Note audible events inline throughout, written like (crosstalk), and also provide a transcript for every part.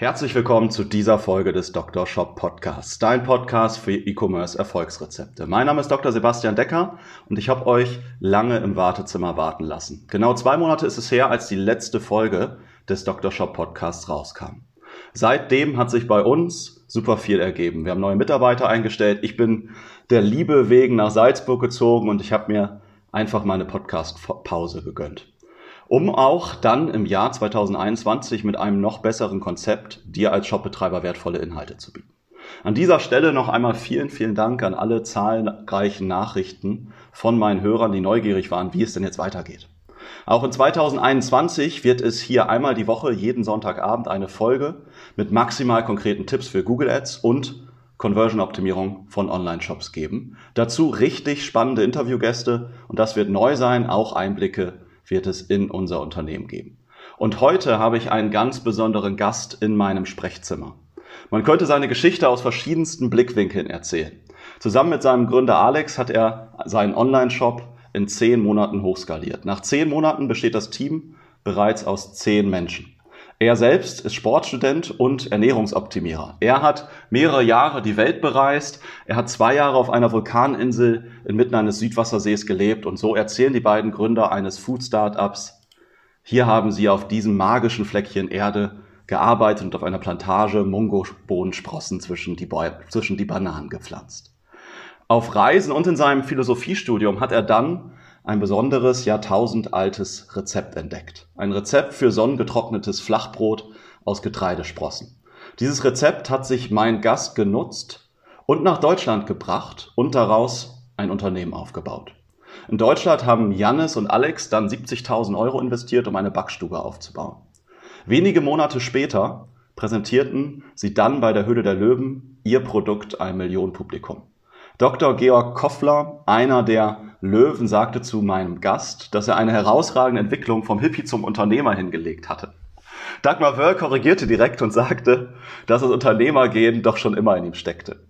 Herzlich willkommen zu dieser Folge des Dr. Shop Podcasts, dein Podcast für E-Commerce Erfolgsrezepte. Mein Name ist Dr. Sebastian Decker und ich habe euch lange im Wartezimmer warten lassen. Genau zwei Monate ist es her, als die letzte Folge des Dr. Shop Podcasts rauskam. Seitdem hat sich bei uns super viel ergeben. Wir haben neue Mitarbeiter eingestellt. Ich bin der Liebe wegen nach Salzburg gezogen und ich habe mir einfach meine Podcast-Pause gegönnt. Um auch dann im Jahr 2021 mit einem noch besseren Konzept dir als Shopbetreiber wertvolle Inhalte zu bieten. An dieser Stelle noch einmal vielen, vielen Dank an alle zahlreichen Nachrichten von meinen Hörern, die neugierig waren, wie es denn jetzt weitergeht. Auch in 2021 wird es hier einmal die Woche, jeden Sonntagabend, eine Folge mit maximal konkreten Tipps für Google Ads und Conversion-Optimierung von Online-Shops geben. Dazu richtig spannende Interviewgäste und das wird neu sein. Auch Einblicke wird es in unser Unternehmen geben. Und heute habe ich einen ganz besonderen Gast in meinem Sprechzimmer. Man könnte seine Geschichte aus verschiedensten Blickwinkeln erzählen. Zusammen mit seinem Gründer Alex hat er seinen Online-Shop in zehn Monaten hochskaliert. Nach zehn Monaten besteht das Team bereits aus zehn Menschen. Er selbst ist Sportstudent und Ernährungsoptimierer. Er hat mehrere Jahre die Welt bereist. Er hat zwei Jahre auf einer Vulkaninsel inmitten eines Südwassersees gelebt. Und so erzählen die beiden Gründer eines Food-Startups, hier haben sie auf diesem magischen Fleckchen Erde gearbeitet und auf einer Plantage Mungo-Bohnensprossen zwischen die, zwischen die Bananen gepflanzt. Auf Reisen und in seinem Philosophiestudium hat er dann ein besonderes jahrtausendaltes Rezept entdeckt. Ein Rezept für sonnengetrocknetes Flachbrot aus Getreidesprossen. Dieses Rezept hat sich mein Gast genutzt und nach Deutschland gebracht und daraus ein Unternehmen aufgebaut. In Deutschland haben Jannis und Alex dann 70.000 Euro investiert, um eine Backstube aufzubauen. Wenige Monate später präsentierten sie dann bei der Höhle der Löwen ihr Produkt einem Millionenpublikum. Dr. Georg Koffler, einer der Löwen, sagte zu meinem Gast, dass er eine herausragende Entwicklung vom Hippie zum Unternehmer hingelegt hatte. Dagmar Wörl korrigierte direkt und sagte, dass das Unternehmergehen doch schon immer in ihm steckte.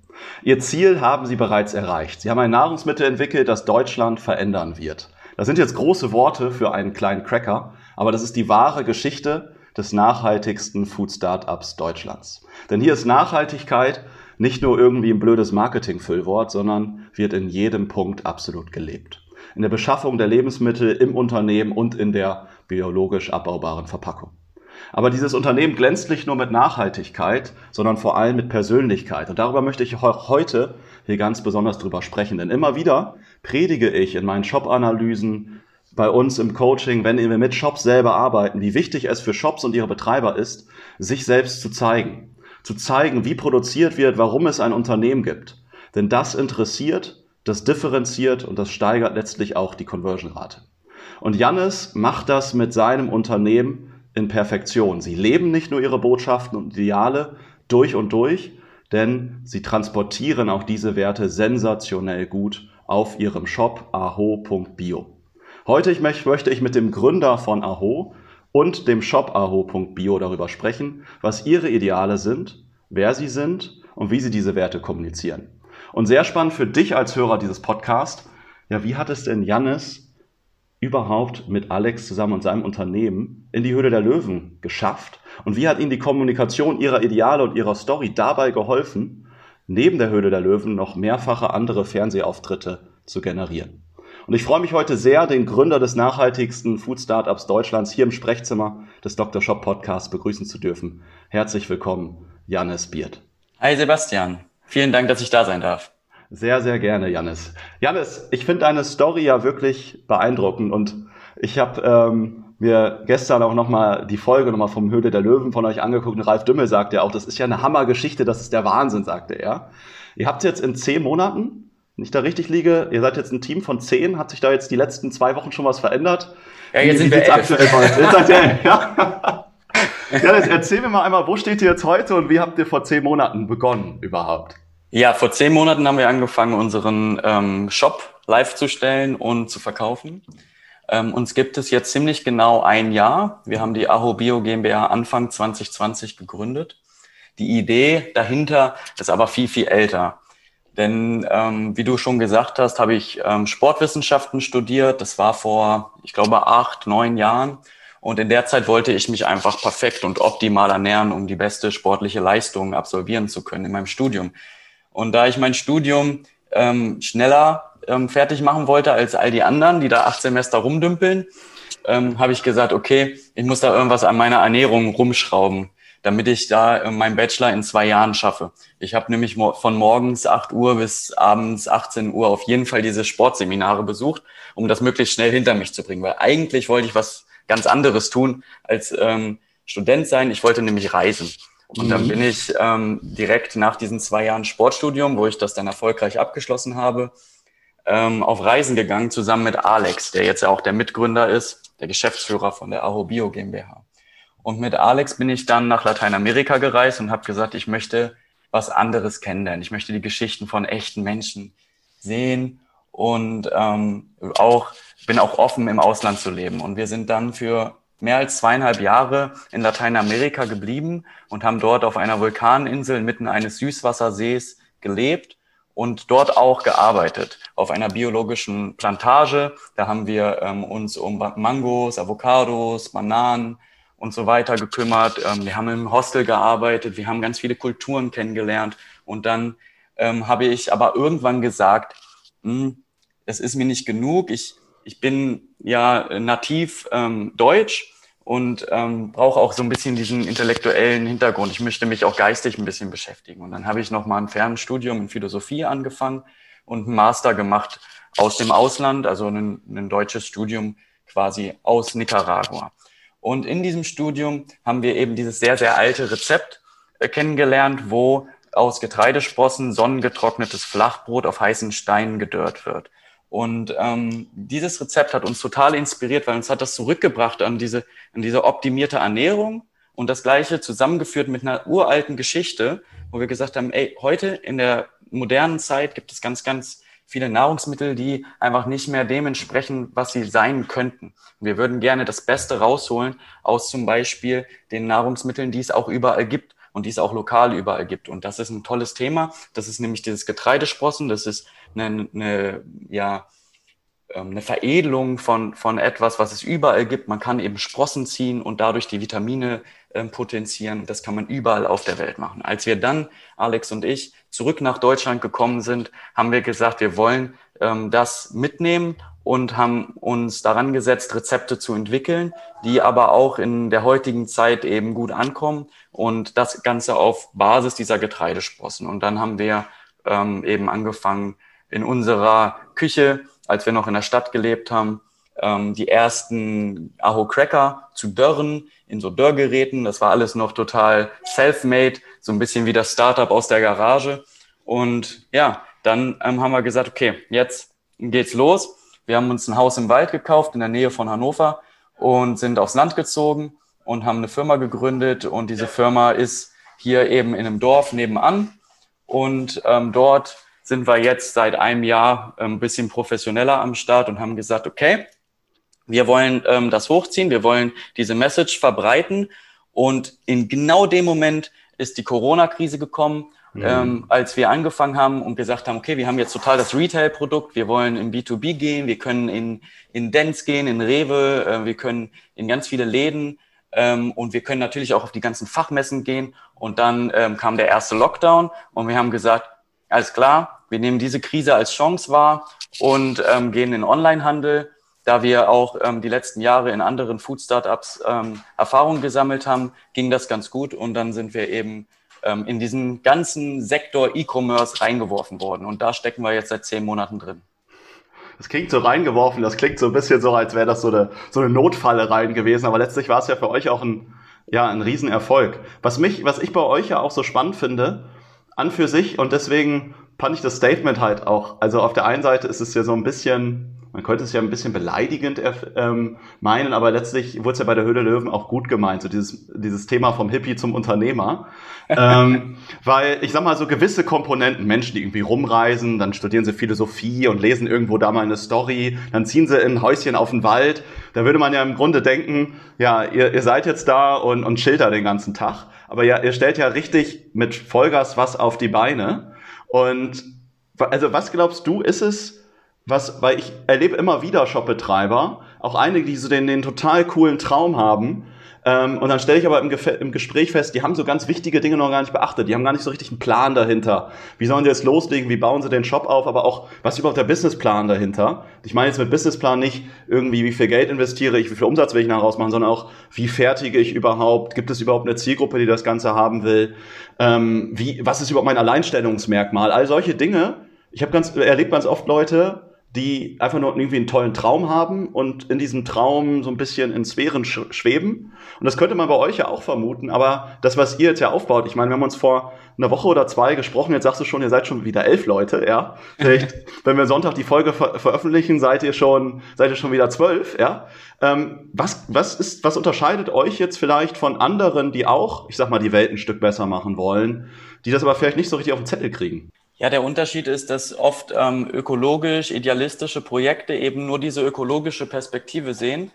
Ihr Ziel haben sie bereits erreicht. Sie haben ein Nahrungsmittel entwickelt, das Deutschland verändern wird. Das sind jetzt große Worte für einen kleinen Cracker, aber das ist die wahre Geschichte des nachhaltigsten Food Startups Deutschlands. Denn hier ist Nachhaltigkeit nicht nur irgendwie ein blödes Marketing-Füllwort, sondern wird in jedem Punkt absolut gelebt. In der Beschaffung der Lebensmittel im Unternehmen und in der biologisch abbaubaren Verpackung. Aber dieses Unternehmen glänzt nicht nur mit Nachhaltigkeit, sondern vor allem mit Persönlichkeit. Und darüber möchte ich heute hier ganz besonders drüber sprechen. Denn immer wieder predige ich in meinen Shop-Analysen, bei uns im Coaching, wenn wir mit Shops selber arbeiten, wie wichtig es für Shops und ihre Betreiber ist, sich selbst zu zeigen zu zeigen, wie produziert wird, warum es ein Unternehmen gibt. Denn das interessiert, das differenziert und das steigert letztlich auch die Conversion-Rate. Und Jannis macht das mit seinem Unternehmen in Perfektion. Sie leben nicht nur ihre Botschaften und Ideale durch und durch, denn sie transportieren auch diese Werte sensationell gut auf ihrem Shop aho.bio. Heute möchte ich mit dem Gründer von Aho und dem Shop aho.bio darüber sprechen, was ihre Ideale sind, wer sie sind und wie sie diese Werte kommunizieren. Und sehr spannend für dich als Hörer dieses Podcasts, ja, wie hat es denn Jannis überhaupt mit Alex zusammen und seinem Unternehmen in die Höhle der Löwen geschafft? Und wie hat ihnen die Kommunikation ihrer Ideale und ihrer Story dabei geholfen, neben der Höhle der Löwen noch mehrfache andere Fernsehauftritte zu generieren? Und ich freue mich heute sehr, den Gründer des nachhaltigsten Food Startups Deutschlands hier im Sprechzimmer des Dr. Shop Podcasts begrüßen zu dürfen. Herzlich willkommen, Jannis Biert. Hi Sebastian, vielen Dank, dass ich da sein darf. Sehr, sehr gerne, Jannis. Jannis, ich finde deine Story ja wirklich beeindruckend und ich habe ähm, mir gestern auch nochmal die Folge nochmal vom Höhle der Löwen von euch angeguckt und Ralf Dümmel sagte ja auch, das ist ja eine Hammergeschichte, das ist der Wahnsinn, sagte er. Ihr habt jetzt in zehn Monaten wenn ich da richtig liege, ihr seid jetzt ein Team von zehn, hat sich da jetzt die letzten zwei Wochen schon was verändert? Ja, jetzt Wie, sind wir elf. aktuell Jetzt seid ihr elf, ja. (laughs) Ja, jetzt erzähl mir mal einmal, wo steht ihr jetzt heute und wie habt ihr vor zehn Monaten begonnen überhaupt? Ja, vor zehn Monaten haben wir angefangen, unseren ähm, Shop live zu stellen und zu verkaufen. Ähm, uns gibt es jetzt ziemlich genau ein Jahr. Wir haben die Aho Bio GmbH Anfang 2020 gegründet. Die Idee dahinter ist aber viel, viel älter. Denn ähm, wie du schon gesagt hast, habe ich ähm, Sportwissenschaften studiert. Das war vor, ich glaube, acht, neun Jahren. Und in der Zeit wollte ich mich einfach perfekt und optimal ernähren, um die beste sportliche Leistung absolvieren zu können in meinem Studium. Und da ich mein Studium ähm, schneller ähm, fertig machen wollte als all die anderen, die da acht Semester rumdümpeln, ähm, habe ich gesagt, okay, ich muss da irgendwas an meiner Ernährung rumschrauben, damit ich da äh, meinen Bachelor in zwei Jahren schaffe. Ich habe nämlich von morgens 8 Uhr bis abends 18 Uhr auf jeden Fall diese Sportseminare besucht, um das möglichst schnell hinter mich zu bringen, weil eigentlich wollte ich was ganz anderes tun als ähm, Student sein. Ich wollte nämlich reisen. Und dann bin ich ähm, direkt nach diesen zwei Jahren Sportstudium, wo ich das dann erfolgreich abgeschlossen habe, ähm, auf Reisen gegangen, zusammen mit Alex, der jetzt ja auch der Mitgründer ist, der Geschäftsführer von der Aho Bio GmbH. Und mit Alex bin ich dann nach Lateinamerika gereist und habe gesagt, ich möchte was anderes kennenlernen. Ich möchte die Geschichten von echten Menschen sehen und ähm, auch bin auch offen im Ausland zu leben. Und wir sind dann für mehr als zweieinhalb Jahre in Lateinamerika geblieben und haben dort auf einer Vulkaninsel inmitten eines Süßwassersees gelebt und dort auch gearbeitet. Auf einer biologischen Plantage. Da haben wir ähm, uns um Mangos, Avocados, Bananen und so weiter gekümmert. Ähm, wir haben im Hostel gearbeitet. Wir haben ganz viele Kulturen kennengelernt. Und dann ähm, habe ich aber irgendwann gesagt, hm, es ist mir nicht genug. Ich ich bin ja nativ ähm, deutsch und ähm, brauche auch so ein bisschen diesen intellektuellen Hintergrund. Ich möchte mich auch geistig ein bisschen beschäftigen. Und dann habe ich noch mal ein Fernstudium in Philosophie angefangen und einen Master gemacht aus dem Ausland, also ein, ein deutsches Studium quasi aus Nicaragua. Und in diesem Studium haben wir eben dieses sehr, sehr alte Rezept äh, kennengelernt, wo aus Getreidesprossen sonnengetrocknetes Flachbrot auf heißen Steinen gedörrt wird. Und ähm, dieses Rezept hat uns total inspiriert, weil uns hat das zurückgebracht an diese, an diese optimierte Ernährung und das Gleiche zusammengeführt mit einer uralten Geschichte, wo wir gesagt haben, ey, heute in der modernen Zeit gibt es ganz, ganz viele Nahrungsmittel, die einfach nicht mehr dem entsprechen, was sie sein könnten. wir würden gerne das Beste rausholen aus zum Beispiel den Nahrungsmitteln, die es auch überall gibt und die es auch lokal überall gibt. Und das ist ein tolles Thema. Das ist nämlich dieses Getreidesprossen. Das ist eine, eine ja, ähm, eine Veredelung von, von etwas, was es überall gibt. Man kann eben Sprossen ziehen und dadurch die Vitamine ähm, potenzieren. Das kann man überall auf der Welt machen. Als wir dann, Alex und ich, zurück nach Deutschland gekommen sind, haben wir gesagt, wir wollen ähm, das mitnehmen und haben uns daran gesetzt, Rezepte zu entwickeln, die aber auch in der heutigen Zeit eben gut ankommen und das Ganze auf Basis dieser Getreidesprossen. Und dann haben wir ähm, eben angefangen, in unserer Küche, als wir noch in der Stadt gelebt haben, ähm, die ersten Aho Cracker zu dörren in so Dörrgeräten. Das war alles noch total self-made, so ein bisschen wie das Startup aus der Garage. Und ja, dann ähm, haben wir gesagt, okay, jetzt geht's los. Wir haben uns ein Haus im Wald gekauft in der Nähe von Hannover und sind aufs Land gezogen und haben eine Firma gegründet. Und diese Firma ist hier eben in einem Dorf nebenan. Und ähm, dort sind wir jetzt seit einem Jahr ein ähm, bisschen professioneller am Start und haben gesagt, okay, wir wollen ähm, das hochziehen, wir wollen diese Message verbreiten. Und in genau dem Moment ist die Corona-Krise gekommen, mhm. ähm, als wir angefangen haben und gesagt haben, okay, wir haben jetzt total das Retail-Produkt, wir wollen in B2B gehen, wir können in, in Dents gehen, in Rewe, äh, wir können in ganz viele Läden ähm, und wir können natürlich auch auf die ganzen Fachmessen gehen. Und dann ähm, kam der erste Lockdown und wir haben gesagt, alles klar, wir nehmen diese Krise als Chance wahr und ähm, gehen in Onlinehandel. Da wir auch ähm, die letzten Jahre in anderen Food-Startups ähm, Erfahrungen gesammelt haben, ging das ganz gut und dann sind wir eben ähm, in diesen ganzen Sektor E-Commerce reingeworfen worden und da stecken wir jetzt seit zehn Monaten drin. Das klingt so reingeworfen, das klingt so ein bisschen so, als wäre das so eine, so eine Notfalle rein gewesen, aber letztlich war es ja für euch auch ein, ja, ein Riesenerfolg. Was mich, was ich bei euch ja auch so spannend finde, an für sich und deswegen fand ich das Statement halt auch. Also auf der einen Seite ist es ja so ein bisschen man könnte es ja ein bisschen beleidigend ähm, meinen, aber letztlich wurde es ja bei der Höhle Löwen auch gut gemeint, so dieses, dieses Thema vom Hippie zum Unternehmer. (laughs) ähm, weil ich sag mal, so gewisse Komponenten, Menschen, die irgendwie rumreisen, dann studieren sie Philosophie und lesen irgendwo da mal eine Story, dann ziehen sie in ein Häuschen auf den Wald, da würde man ja im Grunde denken, ja, ihr, ihr seid jetzt da und, und chillt da den ganzen Tag. Aber ja, ihr stellt ja richtig mit Vollgas was auf die Beine. Und also was glaubst du, ist es, was, weil ich erlebe immer wieder Shopbetreiber, auch einige, die so den, den total coolen Traum haben, ähm, und dann stelle ich aber im, im, Gespräch fest, die haben so ganz wichtige Dinge noch gar nicht beachtet. Die haben gar nicht so richtig einen Plan dahinter. Wie sollen sie jetzt loslegen? Wie bauen sie den Shop auf? Aber auch, was ist überhaupt der Businessplan dahinter? Ich meine jetzt mit Businessplan nicht irgendwie, wie viel Geld investiere ich, wie viel Umsatz will ich nachher rausmachen, sondern auch, wie fertige ich überhaupt? Gibt es überhaupt eine Zielgruppe, die das Ganze haben will? Ähm, wie, was ist überhaupt mein Alleinstellungsmerkmal? All solche Dinge. Ich habe ganz, erlebt ganz oft Leute, die einfach nur irgendwie einen tollen Traum haben und in diesem Traum so ein bisschen in Sphären sch schweben. Und das könnte man bei euch ja auch vermuten, aber das, was ihr jetzt ja aufbaut, ich meine, wir haben uns vor einer Woche oder zwei gesprochen, jetzt sagst du schon, ihr seid schon wieder elf Leute, ja. Vielleicht, (laughs) wenn wir Sonntag die Folge ver veröffentlichen, seid ihr schon, seid ihr schon wieder zwölf, ja. Ähm, was, was ist, was unterscheidet euch jetzt vielleicht von anderen, die auch, ich sag mal, die Welt ein Stück besser machen wollen, die das aber vielleicht nicht so richtig auf den Zettel kriegen? Ja, der Unterschied ist, dass oft ähm, ökologisch, idealistische Projekte eben nur diese ökologische Perspektive sehen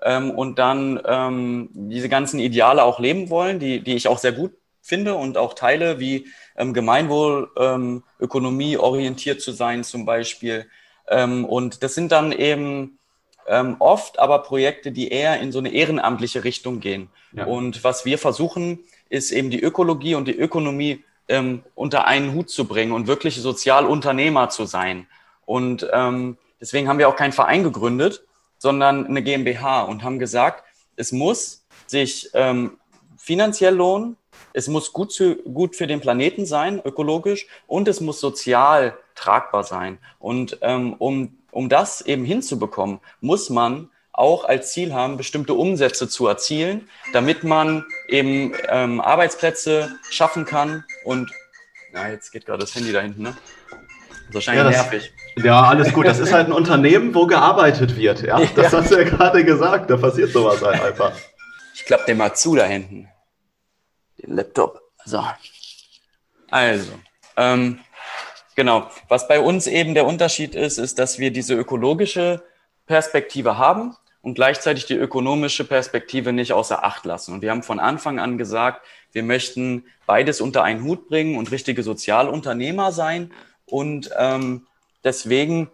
ähm, und dann ähm, diese ganzen Ideale auch leben wollen, die, die ich auch sehr gut finde und auch teile, wie ähm, Gemeinwohlökonomie ähm, orientiert zu sein zum Beispiel. Ähm, und das sind dann eben oft aber Projekte, die eher in so eine ehrenamtliche Richtung gehen. Ja. Und was wir versuchen, ist eben die Ökologie und die Ökonomie ähm, unter einen Hut zu bringen und wirklich Sozialunternehmer zu sein. Und ähm, deswegen haben wir auch keinen Verein gegründet, sondern eine GmbH und haben gesagt, es muss sich ähm, finanziell lohnen, es muss gut, zu, gut für den Planeten sein, ökologisch, und es muss sozial tragbar sein. Und ähm, um, um das eben hinzubekommen, muss man auch als Ziel haben, bestimmte Umsätze zu erzielen, damit man eben ähm, Arbeitsplätze schaffen kann. Und na, jetzt geht gerade das Handy da hinten, ne? Das ist wahrscheinlich ja, nervig. Ja, alles gut. Das ist halt ein Unternehmen, wo gearbeitet wird. Ja, (laughs) das ja. hast du ja gerade gesagt. Da passiert sowas halt einfach. Ich klappe den mal zu da hinten. Den Laptop. So. Also, ähm, genau. Was bei uns eben der Unterschied ist, ist, dass wir diese ökologische Perspektive haben und gleichzeitig die ökonomische Perspektive nicht außer Acht lassen. Und wir haben von Anfang an gesagt, wir möchten beides unter einen Hut bringen und richtige Sozialunternehmer sein. Und ähm, deswegen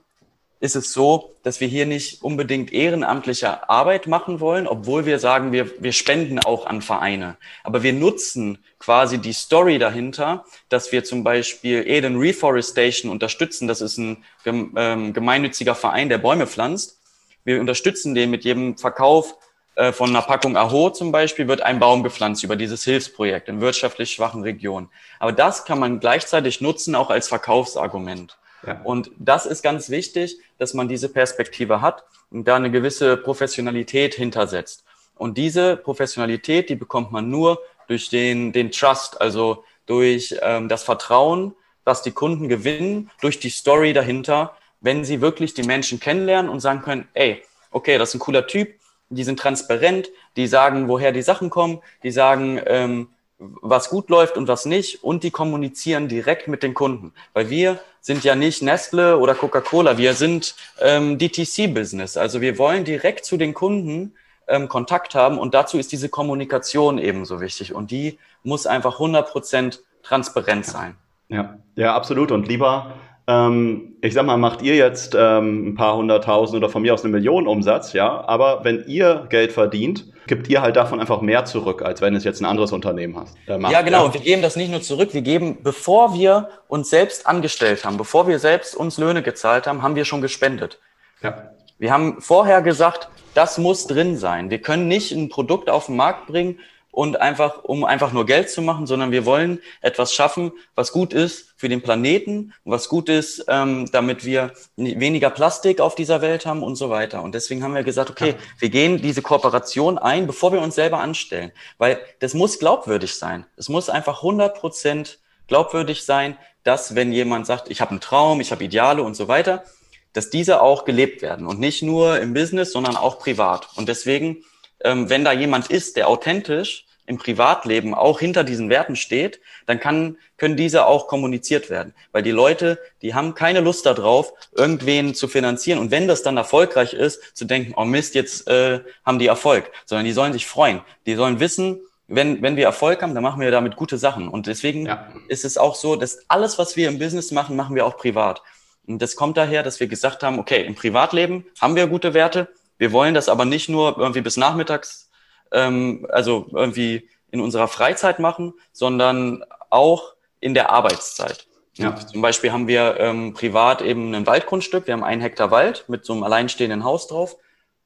ist es so, dass wir hier nicht unbedingt ehrenamtliche Arbeit machen wollen, obwohl wir sagen, wir, wir spenden auch an Vereine. Aber wir nutzen quasi die Story dahinter, dass wir zum Beispiel Eden Reforestation unterstützen. Das ist ein ähm, gemeinnütziger Verein, der Bäume pflanzt. Wir unterstützen den mit jedem Verkauf äh, von einer Packung Aho zum Beispiel, wird ein Baum gepflanzt über dieses Hilfsprojekt in wirtschaftlich schwachen Regionen. Aber das kann man gleichzeitig nutzen, auch als Verkaufsargument. Ja. Und das ist ganz wichtig, dass man diese Perspektive hat und da eine gewisse Professionalität hintersetzt. Und diese Professionalität, die bekommt man nur durch den, den Trust, also durch ähm, das Vertrauen, was die Kunden gewinnen, durch die Story dahinter wenn sie wirklich die Menschen kennenlernen und sagen können, ey, okay, das ist ein cooler Typ, die sind transparent, die sagen, woher die Sachen kommen, die sagen, ähm, was gut läuft und was nicht und die kommunizieren direkt mit den Kunden. Weil wir sind ja nicht Nestle oder Coca-Cola, wir sind ähm, DTC-Business. Also wir wollen direkt zu den Kunden ähm, Kontakt haben und dazu ist diese Kommunikation ebenso wichtig und die muss einfach 100% transparent sein. Ja, ja, absolut. Und lieber ähm, ich sag mal, macht ihr jetzt ähm, ein paar hunderttausend oder von mir aus eine Million Umsatz, ja, aber wenn ihr Geld verdient, gibt ihr halt davon einfach mehr zurück, als wenn es jetzt ein anderes Unternehmen hast, äh, macht. Ja, genau. Ja. Und wir geben das nicht nur zurück, wir geben, bevor wir uns selbst angestellt haben, bevor wir selbst uns Löhne gezahlt haben, haben wir schon gespendet. Ja. Wir haben vorher gesagt, das muss drin sein. Wir können nicht ein Produkt auf den Markt bringen, und einfach, um einfach nur Geld zu machen, sondern wir wollen etwas schaffen, was gut ist für den Planeten, was gut ist, ähm, damit wir weniger Plastik auf dieser Welt haben und so weiter. Und deswegen haben wir gesagt, okay, wir gehen diese Kooperation ein, bevor wir uns selber anstellen, weil das muss glaubwürdig sein. Es muss einfach 100 Prozent glaubwürdig sein, dass wenn jemand sagt, ich habe einen Traum, ich habe Ideale und so weiter, dass diese auch gelebt werden und nicht nur im Business, sondern auch privat. Und deswegen, ähm, wenn da jemand ist, der authentisch im Privatleben auch hinter diesen Werten steht, dann kann, können diese auch kommuniziert werden. Weil die Leute, die haben keine Lust darauf, irgendwen zu finanzieren. Und wenn das dann erfolgreich ist, zu denken, oh Mist, jetzt äh, haben die Erfolg, sondern die sollen sich freuen. Die sollen wissen, wenn, wenn wir Erfolg haben, dann machen wir damit gute Sachen. Und deswegen ja. ist es auch so, dass alles, was wir im Business machen, machen wir auch privat. Und das kommt daher, dass wir gesagt haben, okay, im Privatleben haben wir gute Werte. Wir wollen das aber nicht nur irgendwie bis nachmittags, ähm, also irgendwie in unserer Freizeit machen, sondern auch in der Arbeitszeit. Ja. Zum Beispiel haben wir ähm, privat eben ein Waldgrundstück. Wir haben einen Hektar Wald mit so einem alleinstehenden Haus drauf.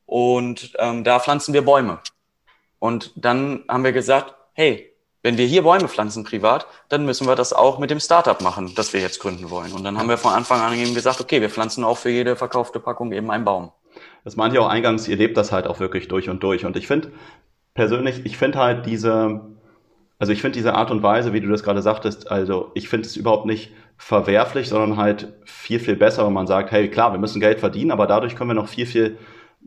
Und ähm, da pflanzen wir Bäume. Und dann haben wir gesagt, hey, wenn wir hier Bäume pflanzen privat, dann müssen wir das auch mit dem Startup machen, das wir jetzt gründen wollen. Und dann haben wir von Anfang an eben gesagt, okay, wir pflanzen auch für jede verkaufte Packung eben einen Baum. Das meint ihr auch eingangs, ihr lebt das halt auch wirklich durch und durch. Und ich finde persönlich, ich finde halt diese, also ich finde diese Art und Weise, wie du das gerade sagtest, also ich finde es überhaupt nicht verwerflich, sondern halt viel, viel besser, wenn man sagt, hey, klar, wir müssen Geld verdienen, aber dadurch können wir noch viel, viel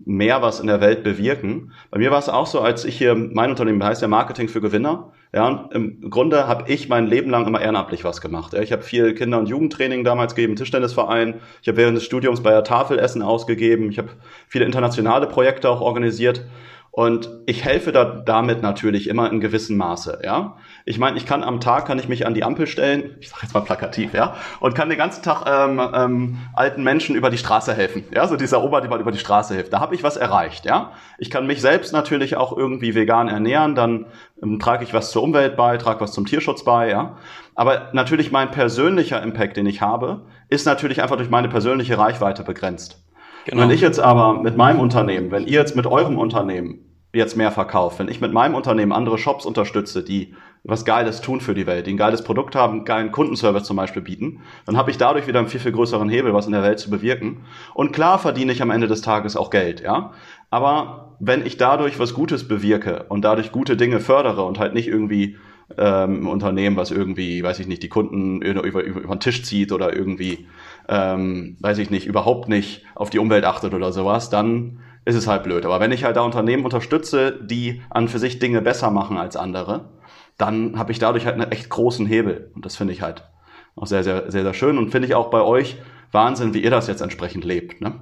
mehr was in der Welt bewirken. Bei mir war es auch so, als ich hier, mein Unternehmen heißt ja Marketing für Gewinner. Ja, und im Grunde habe ich mein Leben lang immer ehrenamtlich was gemacht. Ja, ich habe viel Kinder- und Jugendtraining damals gegeben, Tischtennisverein. Ich habe während des Studiums bei der Tafel Essen ausgegeben. Ich habe viele internationale Projekte auch organisiert. Und ich helfe da damit natürlich immer in gewissem Maße, ja. Ich meine, ich kann am Tag kann ich mich an die Ampel stellen, ich sage jetzt mal plakativ, ja, und kann den ganzen Tag ähm, ähm, alten Menschen über die Straße helfen, ja, so dieser Ober, der über die Straße hilft. Da habe ich was erreicht, ja. Ich kann mich selbst natürlich auch irgendwie vegan ernähren, dann ähm, trage ich was zur Umwelt bei, trage was zum Tierschutz bei, ja. Aber natürlich mein persönlicher Impact, den ich habe, ist natürlich einfach durch meine persönliche Reichweite begrenzt. Genau. Wenn ich jetzt aber mit meinem Unternehmen, wenn ihr jetzt mit eurem Unternehmen jetzt mehr verkauft, wenn ich mit meinem Unternehmen andere Shops unterstütze, die was Geiles tun für die Welt, die ein geiles Produkt haben, geilen Kundenservice zum Beispiel bieten, dann habe ich dadurch wieder einen viel, viel größeren Hebel, was in der Welt zu bewirken. Und klar verdiene ich am Ende des Tages auch Geld, ja. Aber wenn ich dadurch was Gutes bewirke und dadurch gute Dinge fördere und halt nicht irgendwie ähm, Unternehmen, was irgendwie, weiß ich nicht, die Kunden über, über, über den Tisch zieht oder irgendwie ähm, weiß ich nicht, überhaupt nicht auf die Umwelt achtet oder sowas, dann ist es halt blöd. Aber wenn ich halt da Unternehmen unterstütze, die an für sich Dinge besser machen als andere, dann habe ich dadurch halt einen echt großen Hebel. Und das finde ich halt auch sehr, sehr, sehr, sehr schön. Und finde ich auch bei euch Wahnsinn, wie ihr das jetzt entsprechend lebt. Ne?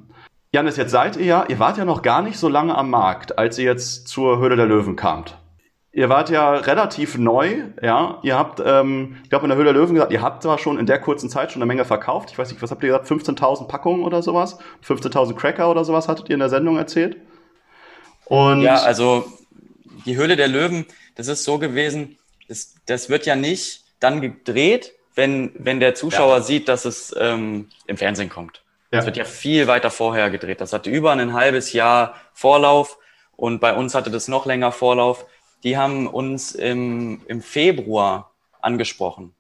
Janis, jetzt seid ihr ja, ihr wart ja noch gar nicht so lange am Markt, als ihr jetzt zur Höhle der Löwen kamt. Ihr wart ja relativ neu, ja. Ihr habt, ähm, ich glaube, in der Höhle der Löwen gesagt, ihr habt zwar schon in der kurzen Zeit schon eine Menge verkauft. Ich weiß nicht, was habt ihr gesagt? 15.000 Packungen oder sowas? 15.000 Cracker oder sowas hattet ihr in der Sendung erzählt? Und ja, also die Höhle der Löwen, das ist so gewesen, das, das wird ja nicht dann gedreht, wenn, wenn der Zuschauer ja. sieht, dass es ähm, im Fernsehen kommt. Ja. Das wird ja viel weiter vorher gedreht. Das hatte über ein halbes Jahr Vorlauf und bei uns hatte das noch länger Vorlauf die haben uns im, im Februar angesprochen.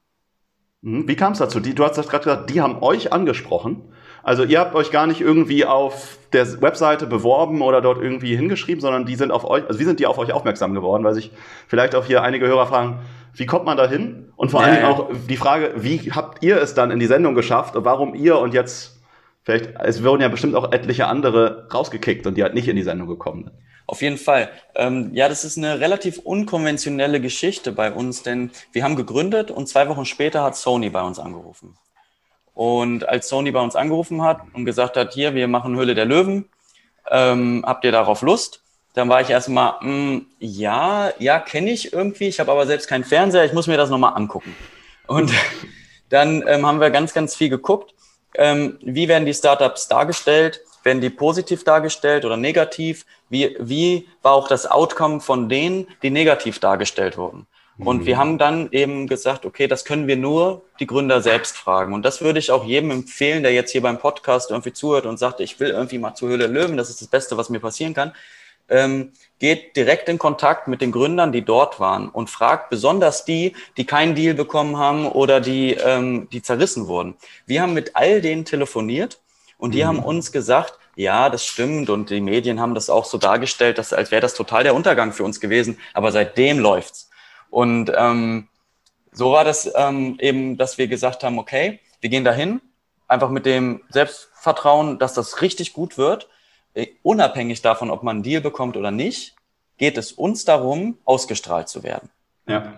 Mhm. Wie kam es dazu? Die, du hast gerade gesagt, die haben euch angesprochen. Also ihr habt euch gar nicht irgendwie auf der Webseite beworben oder dort irgendwie hingeschrieben, sondern die sind auf euch, also wie sind die auf euch aufmerksam geworden? Weil sich vielleicht auch hier einige Hörer fragen, wie kommt man da hin? Und vor ja, allen Dingen auch die Frage, wie habt ihr es dann in die Sendung geschafft und warum ihr und jetzt vielleicht, es wurden ja bestimmt auch etliche andere rausgekickt und die halt nicht in die Sendung gekommen sind. Auf jeden Fall. Ähm, ja, das ist eine relativ unkonventionelle Geschichte bei uns, denn wir haben gegründet und zwei Wochen später hat Sony bei uns angerufen. Und als Sony bei uns angerufen hat und gesagt hat, hier, wir machen Höhle der Löwen, ähm, habt ihr darauf Lust? Dann war ich erstmal, mh, hm, ja, ja, kenne ich irgendwie, ich habe aber selbst keinen Fernseher, ich muss mir das nochmal angucken. Und (laughs) dann ähm, haben wir ganz, ganz viel geguckt, ähm, wie werden die Startups dargestellt, werden die positiv dargestellt oder negativ? Wie, wie war auch das Outcome von denen, die negativ dargestellt wurden? Und mhm. wir haben dann eben gesagt, okay, das können wir nur die Gründer selbst fragen. Und das würde ich auch jedem empfehlen, der jetzt hier beim Podcast irgendwie zuhört und sagt, ich will irgendwie mal zur Höhle Löwen, das ist das Beste, was mir passieren kann. Ähm, geht direkt in Kontakt mit den Gründern, die dort waren und fragt besonders die, die keinen Deal bekommen haben oder die, ähm, die zerrissen wurden. Wir haben mit all denen telefoniert und die mhm. haben uns gesagt, ja, das stimmt. Und die Medien haben das auch so dargestellt, dass, als wäre das total der Untergang für uns gewesen. Aber seitdem läuft's. Und ähm, so war das ähm, eben, dass wir gesagt haben, okay, wir gehen dahin einfach mit dem Selbstvertrauen, dass das richtig gut wird, äh, unabhängig davon, ob man einen Deal bekommt oder nicht, geht es uns darum, ausgestrahlt zu werden. Ja.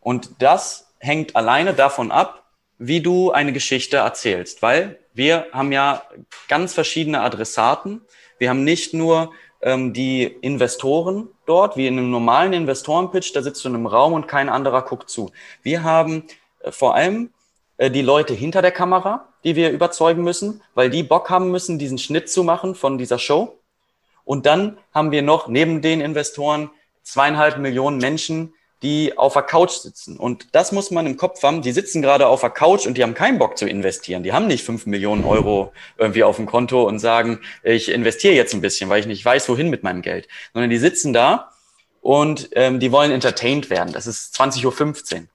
Und das hängt alleine davon ab, wie du eine Geschichte erzählst, weil wir haben ja ganz verschiedene Adressaten. Wir haben nicht nur ähm, die Investoren dort, wie in einem normalen Investorenpitch, da sitzt du in einem Raum und kein anderer guckt zu. Wir haben äh, vor allem äh, die Leute hinter der Kamera, die wir überzeugen müssen, weil die Bock haben müssen, diesen Schnitt zu machen von dieser Show. Und dann haben wir noch neben den Investoren zweieinhalb Millionen Menschen, die auf der Couch sitzen. Und das muss man im Kopf haben. Die sitzen gerade auf der Couch und die haben keinen Bock zu investieren. Die haben nicht fünf Millionen Euro irgendwie auf dem Konto und sagen, ich investiere jetzt ein bisschen, weil ich nicht weiß, wohin mit meinem Geld. Sondern die sitzen da und ähm, die wollen entertained werden. Das ist 20.15 Uhr.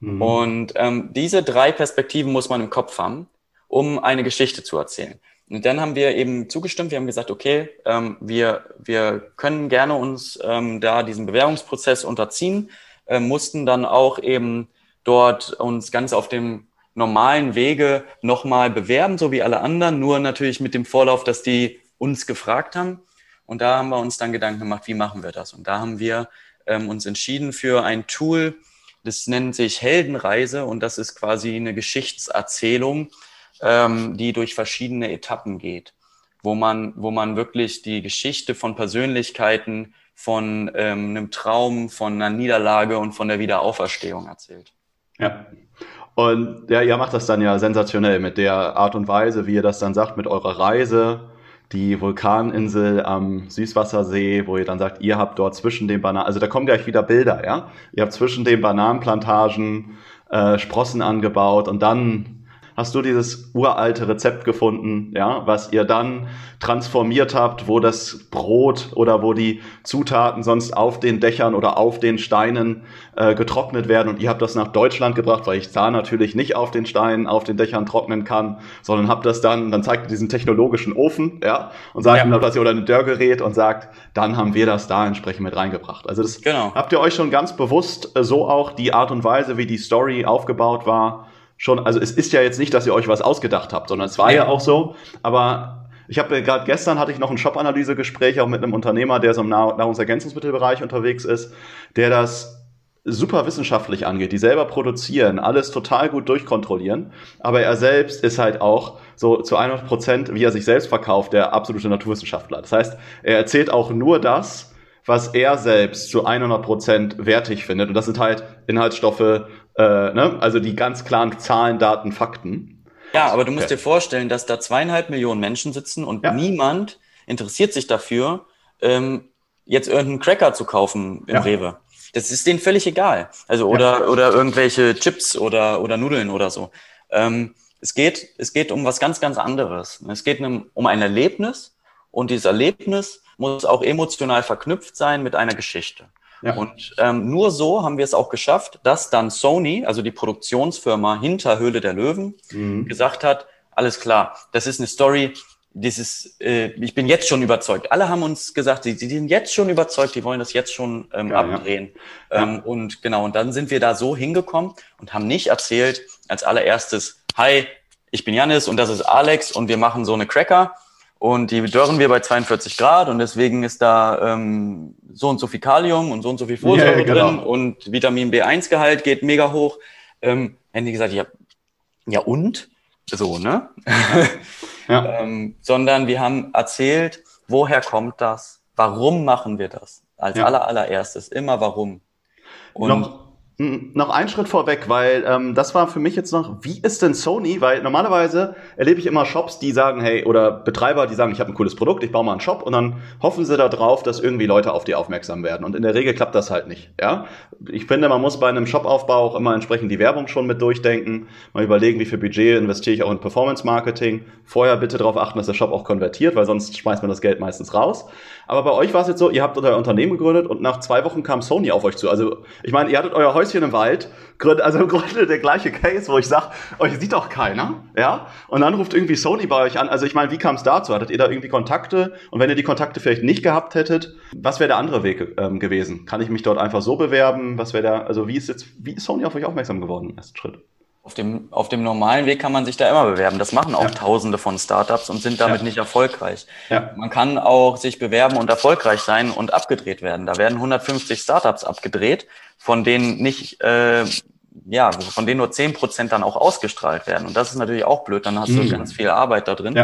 Mhm. Und ähm, diese drei Perspektiven muss man im Kopf haben, um eine Geschichte zu erzählen. Und dann haben wir eben zugestimmt, wir haben gesagt, okay, ähm, wir, wir können gerne uns ähm, da diesen Bewerbungsprozess unterziehen, äh, mussten dann auch eben dort uns ganz auf dem normalen Wege nochmal bewerben, so wie alle anderen, nur natürlich mit dem Vorlauf, dass die uns gefragt haben. Und da haben wir uns dann Gedanken gemacht, wie machen wir das? Und da haben wir ähm, uns entschieden für ein Tool, das nennt sich Heldenreise und das ist quasi eine Geschichtserzählung, ähm, die durch verschiedene Etappen geht, wo man, wo man wirklich die Geschichte von Persönlichkeiten, von ähm, einem Traum, von einer Niederlage und von der Wiederauferstehung erzählt. Ja. Und ja, ihr macht das dann ja sensationell mit der Art und Weise, wie ihr das dann sagt, mit eurer Reise, die Vulkaninsel am Süßwassersee, wo ihr dann sagt, ihr habt dort zwischen den Bananen, also da kommen gleich wieder Bilder, ja? Ihr habt zwischen den Bananenplantagen äh, Sprossen angebaut und dann hast du dieses uralte Rezept gefunden, ja, was ihr dann transformiert habt, wo das Brot oder wo die Zutaten sonst auf den Dächern oder auf den Steinen äh, getrocknet werden und ihr habt das nach Deutschland gebracht, weil ich da natürlich nicht auf den Steinen, auf den Dächern trocknen kann, sondern habt das dann, dann zeigt ihr diesen technologischen Ofen, ja, und sagt ja. ihm dass ihr oder ein Dörrgerät und sagt, dann haben wir das da entsprechend mit reingebracht. Also das genau. habt ihr euch schon ganz bewusst äh, so auch die Art und Weise, wie die Story aufgebaut war, schon, also es ist ja jetzt nicht, dass ihr euch was ausgedacht habt, sondern es war ja, ja auch so, aber ich habe gerade gestern hatte ich noch ein Shop-Analyse-Gespräch auch mit einem Unternehmer, der so im Nahrungsergänzungsmittelbereich unterwegs ist, der das super wissenschaftlich angeht, die selber produzieren, alles total gut durchkontrollieren, aber er selbst ist halt auch so zu 100 Prozent, wie er sich selbst verkauft, der absolute Naturwissenschaftler. Das heißt, er erzählt auch nur das, was er selbst zu 100 Prozent wertig findet. Und das sind halt Inhaltsstoffe, äh, ne? also die ganz klaren Zahlen, Daten, Fakten. Ja, aber du musst okay. dir vorstellen, dass da zweieinhalb Millionen Menschen sitzen und ja. niemand interessiert sich dafür, ähm, jetzt irgendeinen Cracker zu kaufen im ja. Rewe. Das ist denen völlig egal. Also oder ja. oder irgendwelche Chips oder oder Nudeln oder so. Ähm, es geht es geht um was ganz ganz anderes. Es geht um ein Erlebnis und dieses Erlebnis muss auch emotional verknüpft sein mit einer Geschichte. Ja. Und ähm, nur so haben wir es auch geschafft, dass dann Sony, also die Produktionsfirma hinter Höhle der Löwen, mhm. gesagt hat, alles klar, das ist eine Story, das ist, äh, ich bin jetzt schon überzeugt. Alle haben uns gesagt, sie, sie sind jetzt schon überzeugt, die wollen das jetzt schon ähm, ja, abdrehen. Ja. Ähm, und genau, und dann sind wir da so hingekommen und haben nicht erzählt als allererstes, hi, ich bin Janis und das ist Alex und wir machen so eine Cracker, und die dörren wir bei 42 Grad und deswegen ist da ähm, so und so viel Kalium und so und so viel Folsäure ja, genau. drin und Vitamin B1-Gehalt geht mega hoch. Ähm, hätten die gesagt, ja, ja und? So, ne? (laughs) ja. ähm, sondern wir haben erzählt, woher kommt das? Warum machen wir das? Als ja. aller, allererstes, immer warum. Und noch, noch ein Schritt vorweg, weil ähm, das war für mich jetzt noch, wie ist denn Sony? Weil normalerweise erlebe ich immer Shops, die sagen, hey, oder Betreiber, die sagen, ich habe ein cooles Produkt, ich baue mal einen Shop und dann hoffen sie darauf, dass irgendwie Leute auf die aufmerksam werden. Und in der Regel klappt das halt nicht. Ja, ich finde, man muss bei einem Shopaufbau auch immer entsprechend die Werbung schon mit durchdenken, mal überlegen, wie viel Budget investiere ich auch in Performance Marketing. Vorher bitte darauf achten, dass der Shop auch konvertiert, weil sonst schmeißt man das Geld meistens raus. Aber bei euch war es jetzt so, ihr habt euer Unternehmen gegründet und nach zwei Wochen kam Sony auf euch zu. Also ich meine, ihr hattet euer Häuschen im Wald, also im Grunde der gleiche Case, wo ich sage, euch sieht doch keiner, ja? Und dann ruft irgendwie Sony bei euch an. Also ich meine, wie kam es dazu? Hattet ihr da irgendwie Kontakte? Und wenn ihr die Kontakte vielleicht nicht gehabt hättet, was wäre der andere Weg ähm, gewesen? Kann ich mich dort einfach so bewerben? Was wäre der, also wie ist jetzt, wie ist Sony auf euch aufmerksam geworden im ersten Schritt? Auf dem, auf dem normalen Weg kann man sich da immer bewerben. Das machen auch Ja. Tausende von Startups und sind damit Ja. nicht erfolgreich. Ja. Man kann auch sich bewerben und erfolgreich sein und abgedreht werden. Da werden 150 Startups abgedreht, von denen nicht, äh, ja, von denen nur 10 Prozent dann auch ausgestrahlt werden. Und das ist natürlich auch blöd. Dann hast Mhm. du ganz viel Arbeit da drin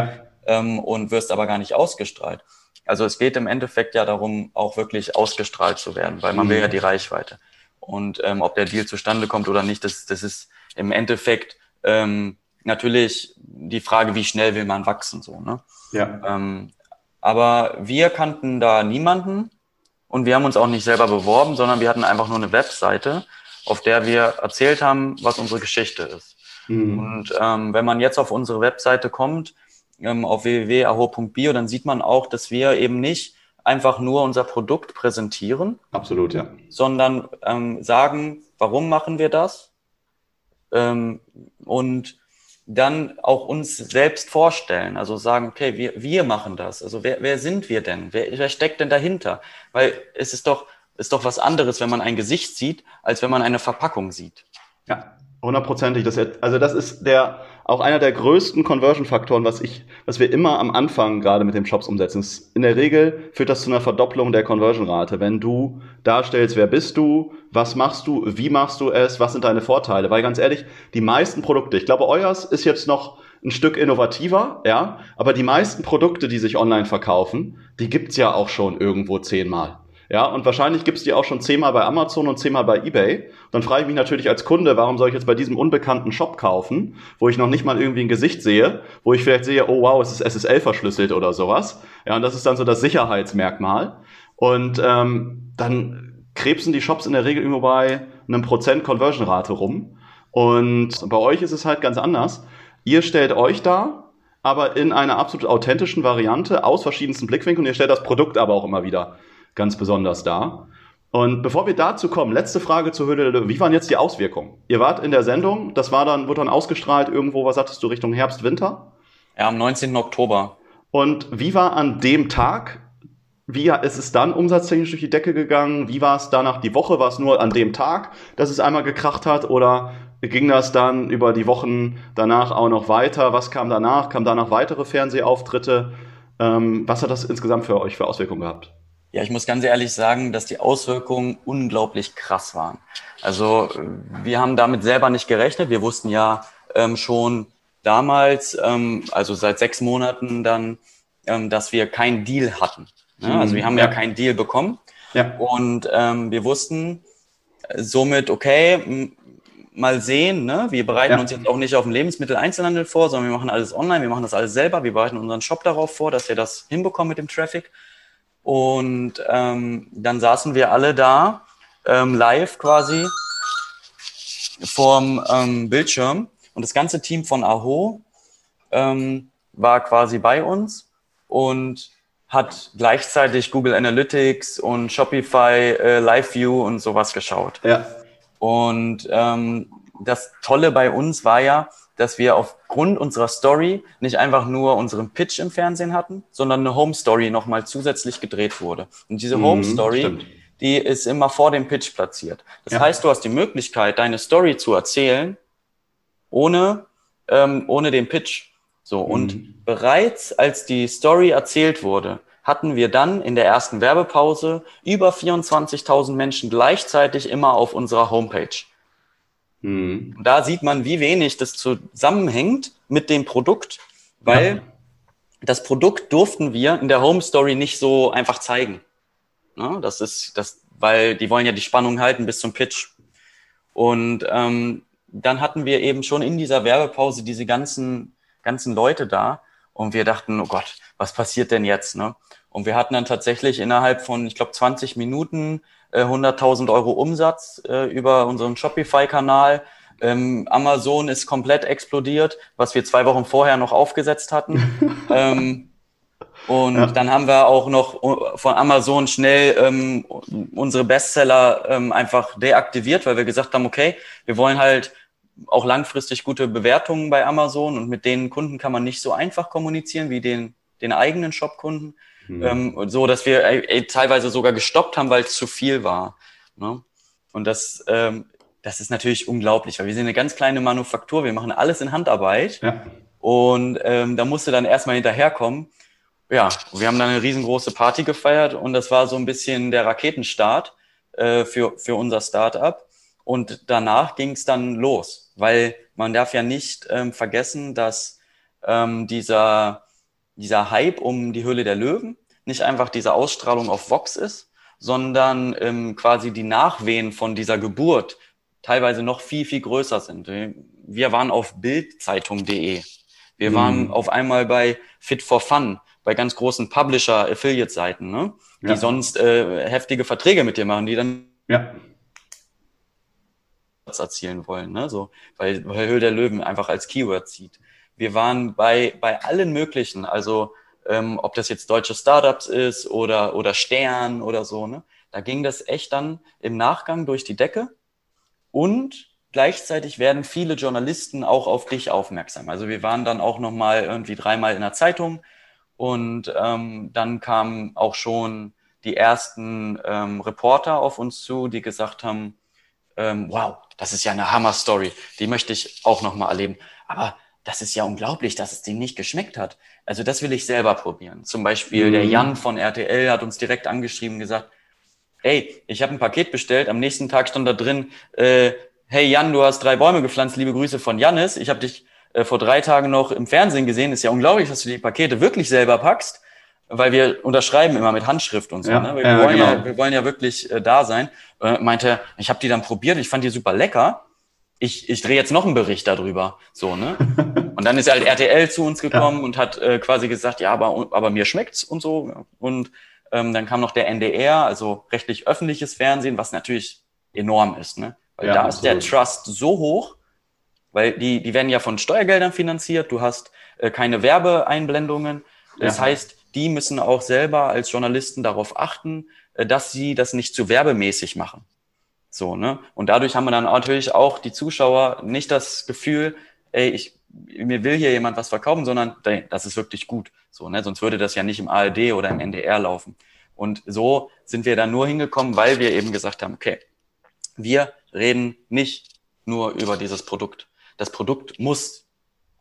ähm, und wirst aber gar nicht ausgestrahlt. Also es geht im Endeffekt ja darum, auch wirklich ausgestrahlt zu werden, weil man Mhm. will ja die Reichweite. Und ähm, ob der Deal zustande kommt oder nicht, das, das ist im Endeffekt ähm, natürlich die Frage, wie schnell will man wachsen, so, ne? Ja. Ähm, aber wir kannten da niemanden und wir haben uns auch nicht selber beworben, sondern wir hatten einfach nur eine Webseite, auf der wir erzählt haben, was unsere Geschichte ist. Mhm. Und ähm, wenn man jetzt auf unsere Webseite kommt, ähm, auf www.aho.bio, dann sieht man auch, dass wir eben nicht einfach nur unser Produkt präsentieren, Absolut, ja. sondern ähm, sagen, warum machen wir das? Ähm, und dann auch uns selbst vorstellen, also sagen, okay, wir, wir machen das. Also wer, wer sind wir denn? Wer, wer steckt denn dahinter? Weil es ist doch, ist doch was anderes, wenn man ein Gesicht sieht, als wenn man eine Verpackung sieht. Ja, hundertprozentig. Also das ist der auch einer der größten Conversion-Faktoren, was ich, was wir immer am Anfang gerade mit den Shops umsetzen. Ist, in der Regel führt das zu einer Verdopplung der Conversion-Rate. Wenn du darstellst, wer bist du, was machst du, wie machst du es, was sind deine Vorteile? Weil ganz ehrlich, die meisten Produkte, ich glaube, euers ist jetzt noch ein Stück innovativer, ja, aber die meisten Produkte, die sich online verkaufen, die gibt's ja auch schon irgendwo zehnmal. Ja, und wahrscheinlich gibt's die auch schon zehnmal bei Amazon und zehnmal bei eBay. Dann frage ich mich natürlich als Kunde, warum soll ich jetzt bei diesem unbekannten Shop kaufen, wo ich noch nicht mal irgendwie ein Gesicht sehe, wo ich vielleicht sehe, oh wow, es ist SSL verschlüsselt oder sowas. Ja, und das ist dann so das Sicherheitsmerkmal. Und ähm, dann krebsen die Shops in der Regel irgendwo bei einem Prozent Conversion-Rate rum. Und bei euch ist es halt ganz anders. Ihr stellt euch da, aber in einer absolut authentischen Variante aus verschiedensten Blickwinkeln. Ihr stellt das Produkt aber auch immer wieder ganz besonders dar. Und bevor wir dazu kommen, letzte Frage zur Höhle der Löwen. Wie waren jetzt die Auswirkungen? Ihr wart in der Sendung, das war dann, wurde dann ausgestrahlt irgendwo, was sagtest du, Richtung Herbst, Winter? Ja, am 19. Oktober. Und wie war an dem Tag, wie ist es dann umsatztechnisch durch die Decke gegangen? Wie war es danach die Woche? War es nur an dem Tag, dass es einmal gekracht hat? Oder ging das dann über die Wochen danach auch noch weiter? Was kam danach? Kam danach weitere Fernsehauftritte? Ähm, was hat das insgesamt für euch für Auswirkungen gehabt? Ja, ich muss ganz ehrlich sagen, dass die Auswirkungen unglaublich krass waren. Also wir haben damit selber nicht gerechnet. Wir wussten ja ähm, schon damals, ähm, also seit sechs Monaten dann, ähm, dass wir keinen Deal hatten. Ne? Also wir haben ja, Ja. keinen Deal bekommen. Ja. Und ähm, wir wussten äh, somit, okay, mal sehen, ne? wir bereiten Ja. uns jetzt auch nicht auf den Lebensmitteleinzelhandel vor, sondern wir machen alles online, wir machen das alles selber, wir bereiten unseren Shop darauf vor, dass wir das hinbekommen mit dem Traffic. Und ähm, dann saßen wir alle da, ähm, live quasi, vorm ähm, Bildschirm. Und das ganze Team von Aho ähm, war quasi bei uns und hat gleichzeitig Google Analytics und Shopify äh, Live View und sowas geschaut. Ja. Und ähm, das Tolle bei uns war ja, dass wir aufgrund unserer Story nicht einfach nur unseren Pitch im Fernsehen hatten, sondern eine Home Story nochmal zusätzlich gedreht wurde. Und diese Home Mhm, Story, stimmt. die ist immer vor dem Pitch platziert. Das Ja. heißt, du hast die Möglichkeit, deine Story zu erzählen, ohne, ähm, ohne den Pitch. So, und Mhm. bereits als die Story erzählt wurde, hatten wir dann in der ersten Werbepause über 24.000 Menschen gleichzeitig immer auf unserer Homepage. Mhm. Und da sieht man, wie wenig das zusammenhängt mit dem Produkt, weil Ja. das Produkt durften wir in der Home Story nicht so einfach zeigen. Ne? Das ist das, weil die wollen ja die Spannung halten bis zum Pitch. Und ähm, dann hatten wir eben schon in dieser Werbepause diese ganzen, ganzen Leute da und wir dachten, oh Gott, was passiert denn jetzt? Ne? Und wir hatten dann tatsächlich innerhalb von, ich glaube, 20 Minuten äh, 100.000 Euro Umsatz äh, über unseren Shopify-Kanal. Ähm, Amazon ist komplett explodiert, was wir zwei Wochen vorher noch aufgesetzt hatten. (laughs) ähm, und Ja. dann haben wir auch noch äh, von Amazon schnell ähm, unsere Bestseller ähm, einfach deaktiviert, weil wir gesagt haben, okay, wir wollen halt auch langfristig gute Bewertungen bei Amazon und mit den Kunden kann man nicht so einfach kommunizieren wie den, den eigenen Shop-Kunden. Mhm. Ähm, so, dass wir äh, äh, teilweise sogar gestoppt haben, weil es zu viel war. Ne? Und das ähm, das ist natürlich unglaublich, weil wir sind eine ganz kleine Manufaktur, wir machen alles in Handarbeit. Ja. Und ähm, da musste dann erstmal hinterherkommen. Ja, wir haben dann eine riesengroße Party gefeiert und das war so ein bisschen der Raketenstart äh, für, für unser Startup. Und danach ging es dann los, weil man darf ja nicht ähm, vergessen, dass ähm, dieser, dieser Hype um die Höhle der Löwen nicht einfach diese Ausstrahlung auf Vox ist, sondern ähm, quasi die Nachwehen von dieser Geburt teilweise noch viel, viel größer sind. Wir waren auf bildzeitung.de. Wir mhm. waren auf einmal bei Fit for Fun, bei ganz großen Publisher-Affiliate-Seiten, ne? die ja. sonst äh, heftige Verträge mit dir machen, die dann ja. erzielen wollen, ne? so, weil, weil Höhl der Löwen einfach als Keyword zieht. Wir waren bei, bei allen möglichen, also ähm, ob das jetzt deutsche Startups ist oder, oder Stern oder so, ne? da ging das echt dann im Nachgang durch die Decke und gleichzeitig werden viele Journalisten auch auf dich aufmerksam. Also wir waren dann auch noch mal irgendwie dreimal in der Zeitung und ähm, dann kamen auch schon die ersten ähm, Reporter auf uns zu, die gesagt haben, ähm, wow, das ist ja eine Hammer-Story, die möchte ich auch noch mal erleben. Aber das ist ja unglaublich, dass es dem nicht geschmeckt hat. Also das will ich selber probieren. Zum Beispiel mhm. der Jan von RTL hat uns direkt angeschrieben und gesagt, ey, ich habe ein Paket bestellt, am nächsten Tag stand da drin, äh, hey Jan, du hast drei Bäume gepflanzt, liebe Grüße von Jannis. Ich habe dich äh, vor drei Tagen noch im Fernsehen gesehen. Ist ja unglaublich, dass du die Pakete wirklich selber packst, weil wir unterschreiben immer mit Handschrift und so. Ja, ne? wir, ja, wollen genau. ja, wir wollen ja wirklich äh, da sein. Äh, meinte, ich habe die dann probiert, ich fand die super lecker. Ich, ich drehe jetzt noch einen Bericht darüber. So, ne? (laughs) und dann ist halt RTL zu uns gekommen ja. und hat äh, quasi gesagt, ja, aber, aber mir schmeckt's und so. Und ähm, dann kam noch der NDR, also rechtlich öffentliches Fernsehen, was natürlich enorm ist, ne? Weil ja, da ist der Trust so hoch, weil die, die werden ja von Steuergeldern finanziert, du hast äh, keine Werbeeinblendungen. Das ja. heißt, die müssen auch selber als Journalisten darauf achten, äh, dass sie das nicht zu werbemäßig machen. So, ne? Und dadurch haben wir dann natürlich auch die Zuschauer nicht das Gefühl, ey, ich, mir will hier jemand was verkaufen, sondern das ist wirklich gut. So, ne? Sonst würde das ja nicht im ARD oder im NDR laufen. Und so sind wir dann nur hingekommen, weil wir eben gesagt haben, okay, wir reden nicht nur über dieses Produkt. Das Produkt muss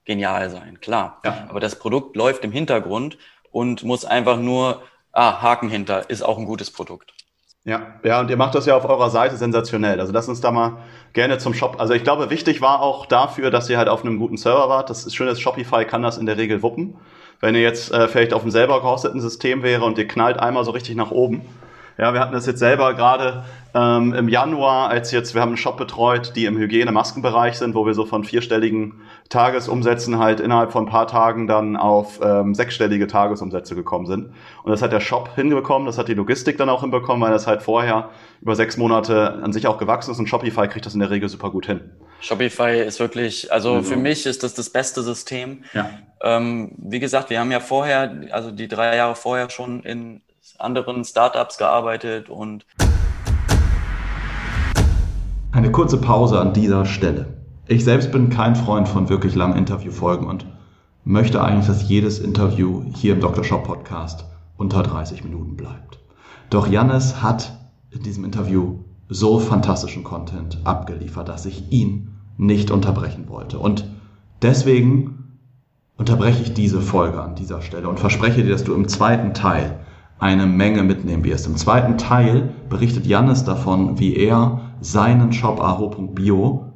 genial sein, klar. Ja. Aber das Produkt läuft im Hintergrund und muss einfach nur, ah, Haken hinter, ist auch ein gutes Produkt. Ja, ja, und ihr macht das ja auf eurer Seite sensationell. Also lass uns da mal gerne zum Shop. Also ich glaube, wichtig war auch dafür, dass ihr halt auf einem guten Server wart. Das ist schön, dass Shopify kann das in der Regel wuppen. Wenn ihr jetzt äh, vielleicht auf einem selber gehosteten System wäre und ihr knallt einmal so richtig nach oben, ja, wir hatten das jetzt selber gerade ähm, im Januar, als jetzt, wir haben einen Shop betreut, die im Hygiene-Maskenbereich sind, wo wir so von vierstelligen Tagesumsätzen halt innerhalb von ein paar Tagen dann auf ähm, sechsstellige Tagesumsätze gekommen sind. Und das hat der Shop hinbekommen, das hat die Logistik dann auch hinbekommen, weil das halt vorher über sechs Monate an sich auch gewachsen ist und Shopify kriegt das in der Regel super gut hin. Shopify ist wirklich, also, also. für mich ist das das beste System. Ja. Ähm, wie gesagt, wir haben ja vorher, also die drei Jahre vorher schon in anderen Startups gearbeitet und eine kurze Pause an dieser Stelle. Ich selbst bin kein Freund von wirklich langen Interviewfolgen und möchte eigentlich, dass jedes Interview hier im Dr. Shop Podcast unter 30 Minuten bleibt. Doch Jannis hat in diesem Interview so fantastischen Content abgeliefert, dass ich ihn nicht unterbrechen wollte. Und deswegen unterbreche ich diese Folge an dieser Stelle und verspreche dir, dass du im zweiten Teil eine Menge mitnehmen wirst. Im zweiten Teil berichtet Jannis davon, wie er seinen Shop aho.bio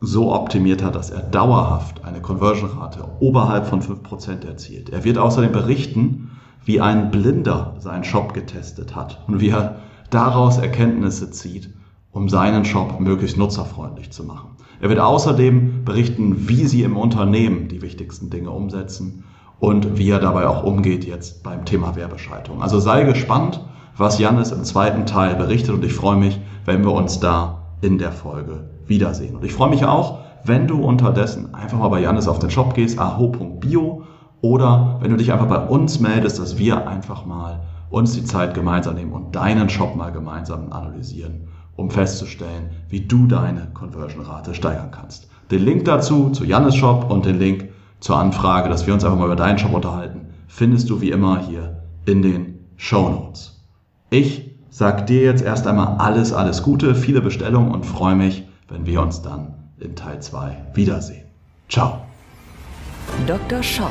so optimiert hat, dass er dauerhaft eine Conversion-Rate oberhalb von 5% erzielt. Er wird außerdem berichten, wie ein Blinder seinen Shop getestet hat und wie er daraus Erkenntnisse zieht, um seinen Shop möglichst nutzerfreundlich zu machen. Er wird außerdem berichten, wie sie im Unternehmen die wichtigsten Dinge umsetzen und wie er dabei auch umgeht jetzt beim Thema Werbeschaltung. Also sei gespannt, was Janis im zweiten Teil berichtet und ich freue mich, wenn wir uns da in der Folge wiedersehen. Und ich freue mich auch, wenn du unterdessen einfach mal bei Janis auf den Shop gehst, aho.bio oder wenn du dich einfach bei uns meldest, dass wir einfach mal uns die Zeit gemeinsam nehmen und deinen Shop mal gemeinsam analysieren, um festzustellen, wie du deine Conversion-Rate steigern kannst. Den Link dazu zu Janis Shop und den Link zur Anfrage, dass wir uns einfach mal über deinen Shop unterhalten, findest du wie immer hier in den Show Notes. Ich sag dir jetzt erst einmal alles, alles Gute, viele Bestellungen und freue mich, wenn wir uns dann in Teil 2 wiedersehen. Ciao. Dr. Shop,